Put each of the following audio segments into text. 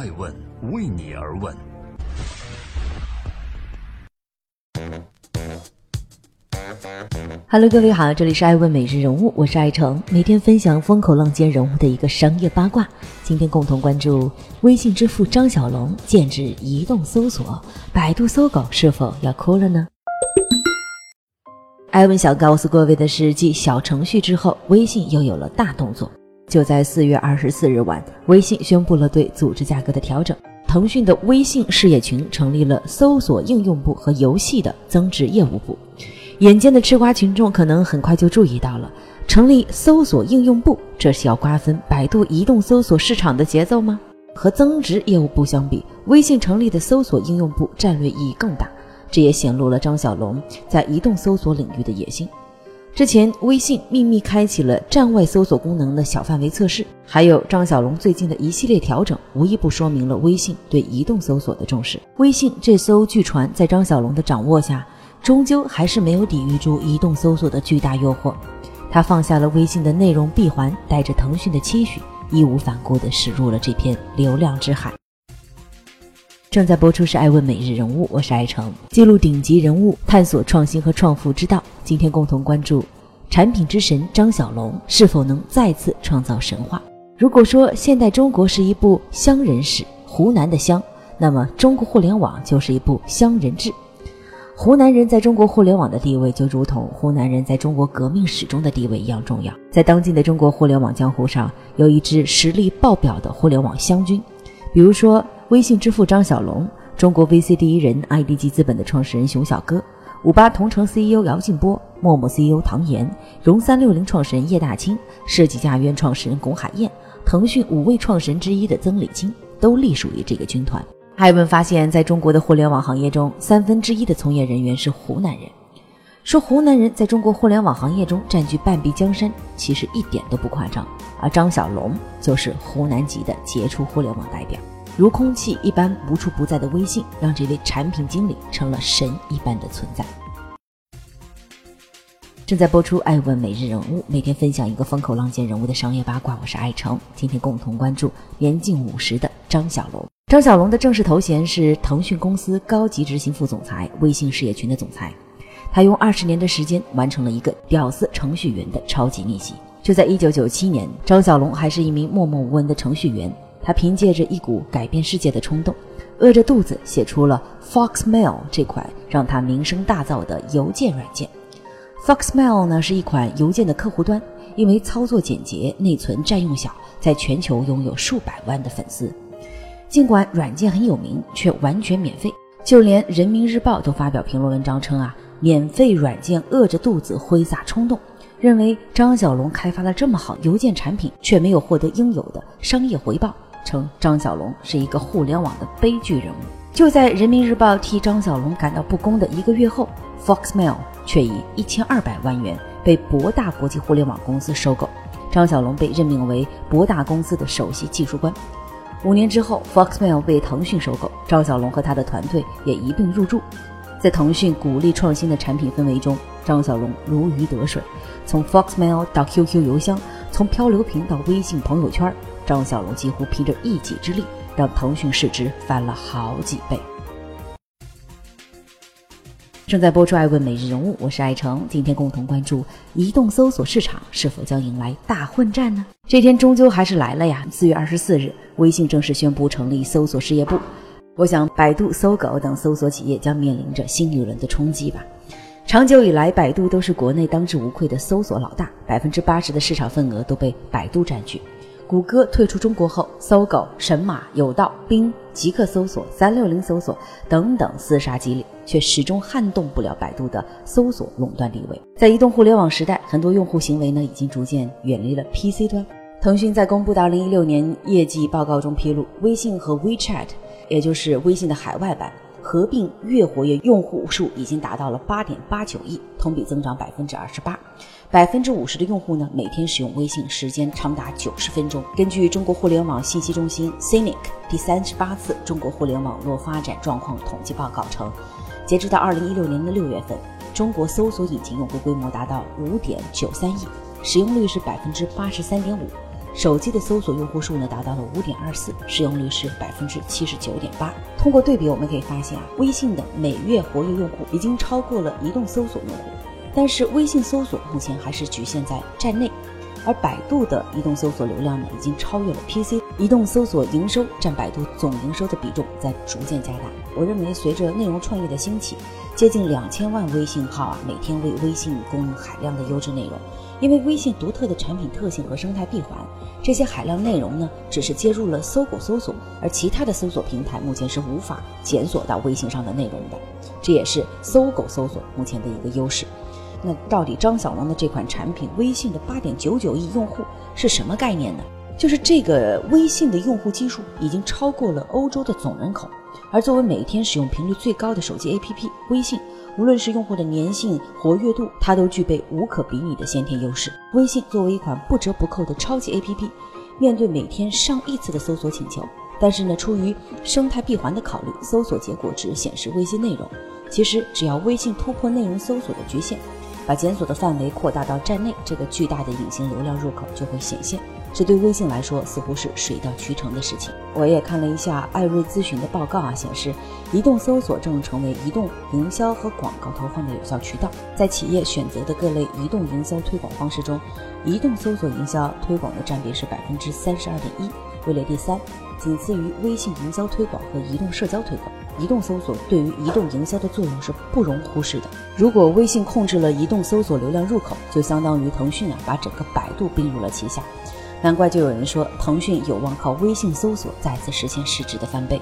爱问为你而问。Hello，各位好，这里是爱问每日人物，我是爱成，每天分享风口浪尖人物的一个商业八卦。今天共同关注微信支付张小龙建制移动搜索，百度搜狗是否要哭了呢？艾文想告诉各位的是，继小程序之后，微信又有了大动作。就在四月二十四日晚，微信宣布了对组织架构的调整。腾讯的微信事业群成立了搜索应用部和游戏的增值业务部。眼尖的吃瓜群众可能很快就注意到了，成立搜索应用部，这是要瓜分百度移动搜索市场的节奏吗？和增值业务部相比，微信成立的搜索应用部战略意义更大。这也显露了张小龙在移动搜索领域的野心。之前，微信秘密开启了站外搜索功能的小范围测试，还有张小龙最近的一系列调整，无一不说明了微信对移动搜索的重视。微信这艘巨船在张小龙的掌握下，终究还是没有抵御住移动搜索的巨大诱惑。他放下了微信的内容闭环，带着腾讯的期许，义无反顾地驶入了这片流量之海。正在播出是《爱问每日人物》，我是爱成，记录顶级人物，探索创新和创富之道。今天共同关注产品之神张小龙是否能再次创造神话。如果说现代中国是一部乡人史，湖南的乡，那么中国互联网就是一部乡人志。湖南人在中国互联网的地位，就如同湖南人在中国革命史中的地位一样重要。在当今的中国互联网江湖上，有一支实力爆表的互联网湘军，比如说。微信支付张小龙，中国 VC 第一人 IDG 资本的创始人熊小哥，五八同城 CEO 姚劲波，陌陌 CEO 唐岩，融三六零创始人叶大清，设计家园创始人龚海燕，腾讯五位创始人之一的曾李青，都隶属于这个军团。艾文发现，在中国的互联网行业中，三分之一的从业人员是湖南人。说湖南人在中国互联网行业中占据半壁江山，其实一点都不夸张。而张小龙就是湖南籍的杰出互联网代表。如空气一般无处不在的微信，让这位产品经理成了神一般的存在。正在播出《爱问每日人物》，每天分享一个风口浪尖人物的商业八卦。我是爱成，今天共同关注年近五十的张小龙。张小龙的正式头衔是腾讯公司高级执行副总裁、微信事业群的总裁。他用二十年的时间完成了一个屌丝程序员的超级逆袭。就在一九九七年，张小龙还是一名默默无闻的程序员。他凭借着一股改变世界的冲动，饿着肚子写出了 Foxmail 这款让他名声大噪的邮件软件。Foxmail 呢是一款邮件的客户端，因为操作简洁、内存占用小，在全球拥有数百万的粉丝。尽管软件很有名，却完全免费，就连人民日报都发表评论文章称啊，免费软件饿着肚子挥洒冲动。认为张小龙开发了这么好邮件产品，却没有获得应有的商业回报。称张小龙是一个互联网的悲剧人物。就在人民日报替张小龙感到不公的一个月后，Foxmail 却以一千二百万元被博大国际互联网公司收购，张小龙被任命为博大公司的首席技术官。五年之后，Foxmail 被腾讯收购，张小龙和他的团队也一并入驻。在腾讯鼓励创新的产品氛围中，张小龙如鱼得水。从 Foxmail 到 QQ 邮箱，从漂流瓶到微信朋友圈。张小龙几乎凭着一己之力，让腾讯市值翻了好几倍。正在播出《爱问每日人物》，我是爱成，今天共同关注移动搜索市场是否将迎来大混战呢？这天终究还是来了呀！四月二十四日，微信正式宣布成立搜索事业部。我想，百度、搜狗等搜索企业将面临着新一轮的冲击吧。长久以来，百度都是国内当之无愧的搜索老大，百分之八十的市场份额都被百度占据。谷歌退出中国后，搜狗、神马、有道、冰、极客搜索、三六零搜索等等厮杀激烈，却始终撼动不了百度的搜索垄断地位。在移动互联网时代，很多用户行为呢已经逐渐远离了 PC 端。腾讯在公布的二零一六年业绩报告中披露，微信和 WeChat，也就是微信的海外版。合并月活跃用户数已经达到了八点八九亿，同比增长百分之二十八。百分之五十的用户呢，每天使用微信时间长达九十分钟。根据中国互联网信息中心 CNIC 第三十八次中国互联网络发展状况统计报告称，截止到二零一六年的六月份，中国搜索引擎用户规模达到五点九三亿，使用率是百分之八十三点五。手机的搜索用户数呢达到了五点二四，使用率是百分之七十九点八。通过对比，我们可以发现啊，微信的每月活跃用户已经超过了移动搜索用户，但是微信搜索目前还是局限在站内。而百度的移动搜索流量呢，已经超越了 PC 移动搜索营收占百度总营收的比重在逐渐加大。我认为，随着内容创业的兴起，接近两千万微信号啊，每天为微信供应海量的优质内容。因为微信独特的产品特性和生态闭环，这些海量内容呢，只是接入了搜狗搜索，而其他的搜索平台目前是无法检索到微信上的内容的。这也是搜狗搜索目前的一个优势。那到底张小龙的这款产品微信的八点九九亿用户是什么概念呢？就是这个微信的用户基数已经超过了欧洲的总人口，而作为每天使用频率最高的手机 APP，微信无论是用户的粘性、活跃度，它都具备无可比拟的先天优势。微信作为一款不折不扣的超级 APP，面对每天上亿次的搜索请求，但是呢，出于生态闭环的考虑，搜索结果只显示微信内容。其实只要微信突破内容搜索的局限。把检索的范围扩大到站内，这个巨大的隐形流量入口就会显现。这对微信来说似乎是水到渠成的事情。我也看了一下艾瑞咨询的报告啊，显示移动搜索正成为移动营销和广告投放的有效渠道。在企业选择的各类移动营销推广方式中，移动搜索营销推广的占比是百分之三十二点一，位列第三，仅次于微信营销推广和移动社交推广。移动搜索对于移动营销的作用是不容忽视的。如果微信控制了移动搜索流量入口，就相当于腾讯啊把整个百度并入了旗下。难怪就有人说，腾讯有望靠微信搜索再次实现市值的翻倍。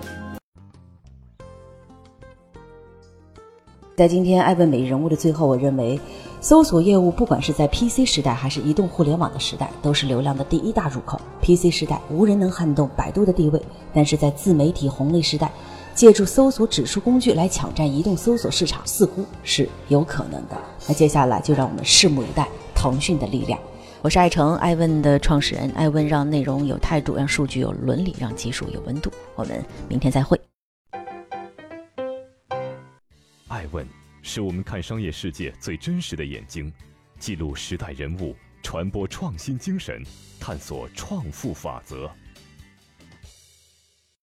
在今天爱问每日人物的最后，我认为，搜索业务不管是在 PC 时代还是移动互联网的时代，都是流量的第一大入口。PC 时代无人能撼动百度的地位，但是在自媒体红利时代。借助搜索指数工具来抢占移动搜索市场，似乎是有可能的。那接下来就让我们拭目以待腾讯的力量。我是爱成爱问的创始人，爱问让内容有态度，让数据有伦理，让技术有温度。我们明天再会。爱问是我们看商业世界最真实的眼睛，记录时代人物，传播创新精神，探索创富法则。